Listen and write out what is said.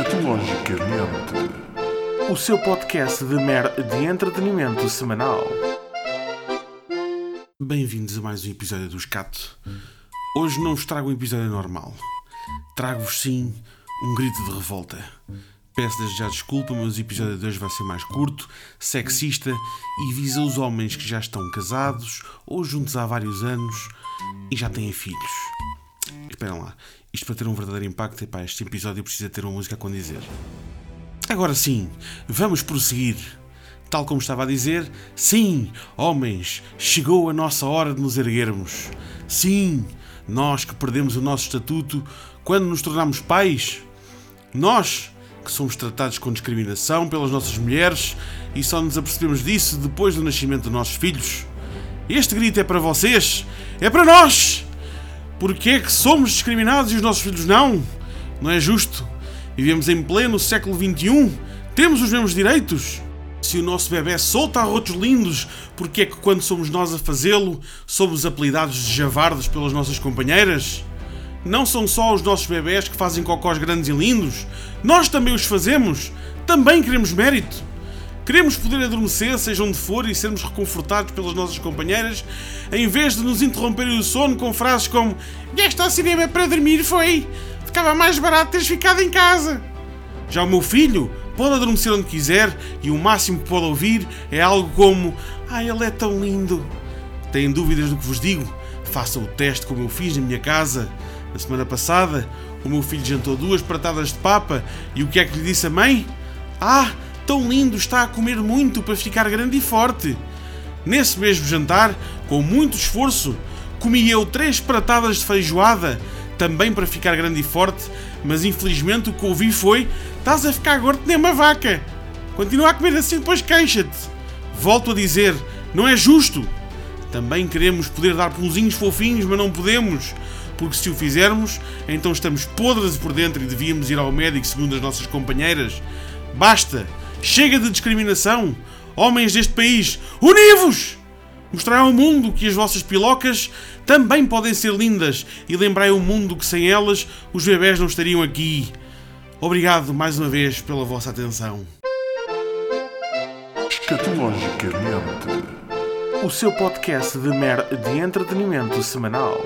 Escatologicamente, o seu podcast de mer de entretenimento semanal. Bem-vindos a mais um episódio do Escato. Hoje não vos trago um episódio normal. Trago-vos sim um grito de revolta. Peço desde já desculpa, mas o episódio de hoje vai ser mais curto, sexista e visa os homens que já estão casados ou juntos há vários anos e já têm filhos. Esperem lá, isto para ter um verdadeiro impacto, epá, este episódio precisa ter uma música a condizer. Agora sim, vamos prosseguir. Tal como estava a dizer, sim, homens, chegou a nossa hora de nos erguermos. Sim, nós que perdemos o nosso estatuto quando nos tornamos pais. Nós que somos tratados com discriminação pelas nossas mulheres e só nos apercebemos disso depois do nascimento dos nossos filhos. Este grito é para vocês, é para nós! Porquê é que somos discriminados e os nossos filhos não? Não é justo. Vivemos em pleno século XXI. Temos os mesmos direitos. Se o nosso bebê solta arrotos lindos, porquê é que quando somos nós a fazê-lo, somos apelidados de javardos pelas nossas companheiras? Não são só os nossos bebés que fazem cocós grandes e lindos. Nós também os fazemos. Também queremos mérito. Queremos poder adormecer, seja onde for, e sermos reconfortados pelas nossas companheiras, em vez de nos interromperem o sono com frases como Vieste ao cinema para dormir, foi? Ficava mais barato teres ficado em casa. Já o meu filho pode adormecer onde quiser e o máximo que pode ouvir é algo como Ah, ele é tão lindo. Têm dúvidas do que vos digo? Façam o teste como eu fiz na minha casa. Na semana passada, o meu filho jantou duas pratadas de papa e o que é que lhe disse a mãe? Ah, tão lindo, está a comer muito para ficar grande e forte. Nesse mesmo jantar, com muito esforço, comi eu três pratadas de feijoada, também para ficar grande e forte, mas infelizmente o que ouvi foi: estás a ficar gordo nem uma vaca. Continua a comer assim, depois queixa-te. Volto a dizer: não é justo. Também queremos poder dar pãozinhos fofinhos, mas não podemos. Porque se o fizermos, então estamos podres por dentro e devíamos ir ao médico, segundo as nossas companheiras. Basta! Chega de discriminação! Homens deste país, univos! Mostrai ao mundo que as vossas pilocas também podem ser lindas e lembrai ao mundo que sem elas os bebés não estariam aqui. Obrigado mais uma vez pela vossa atenção. Escatologicamente, o seu podcast de mer de entretenimento semanal.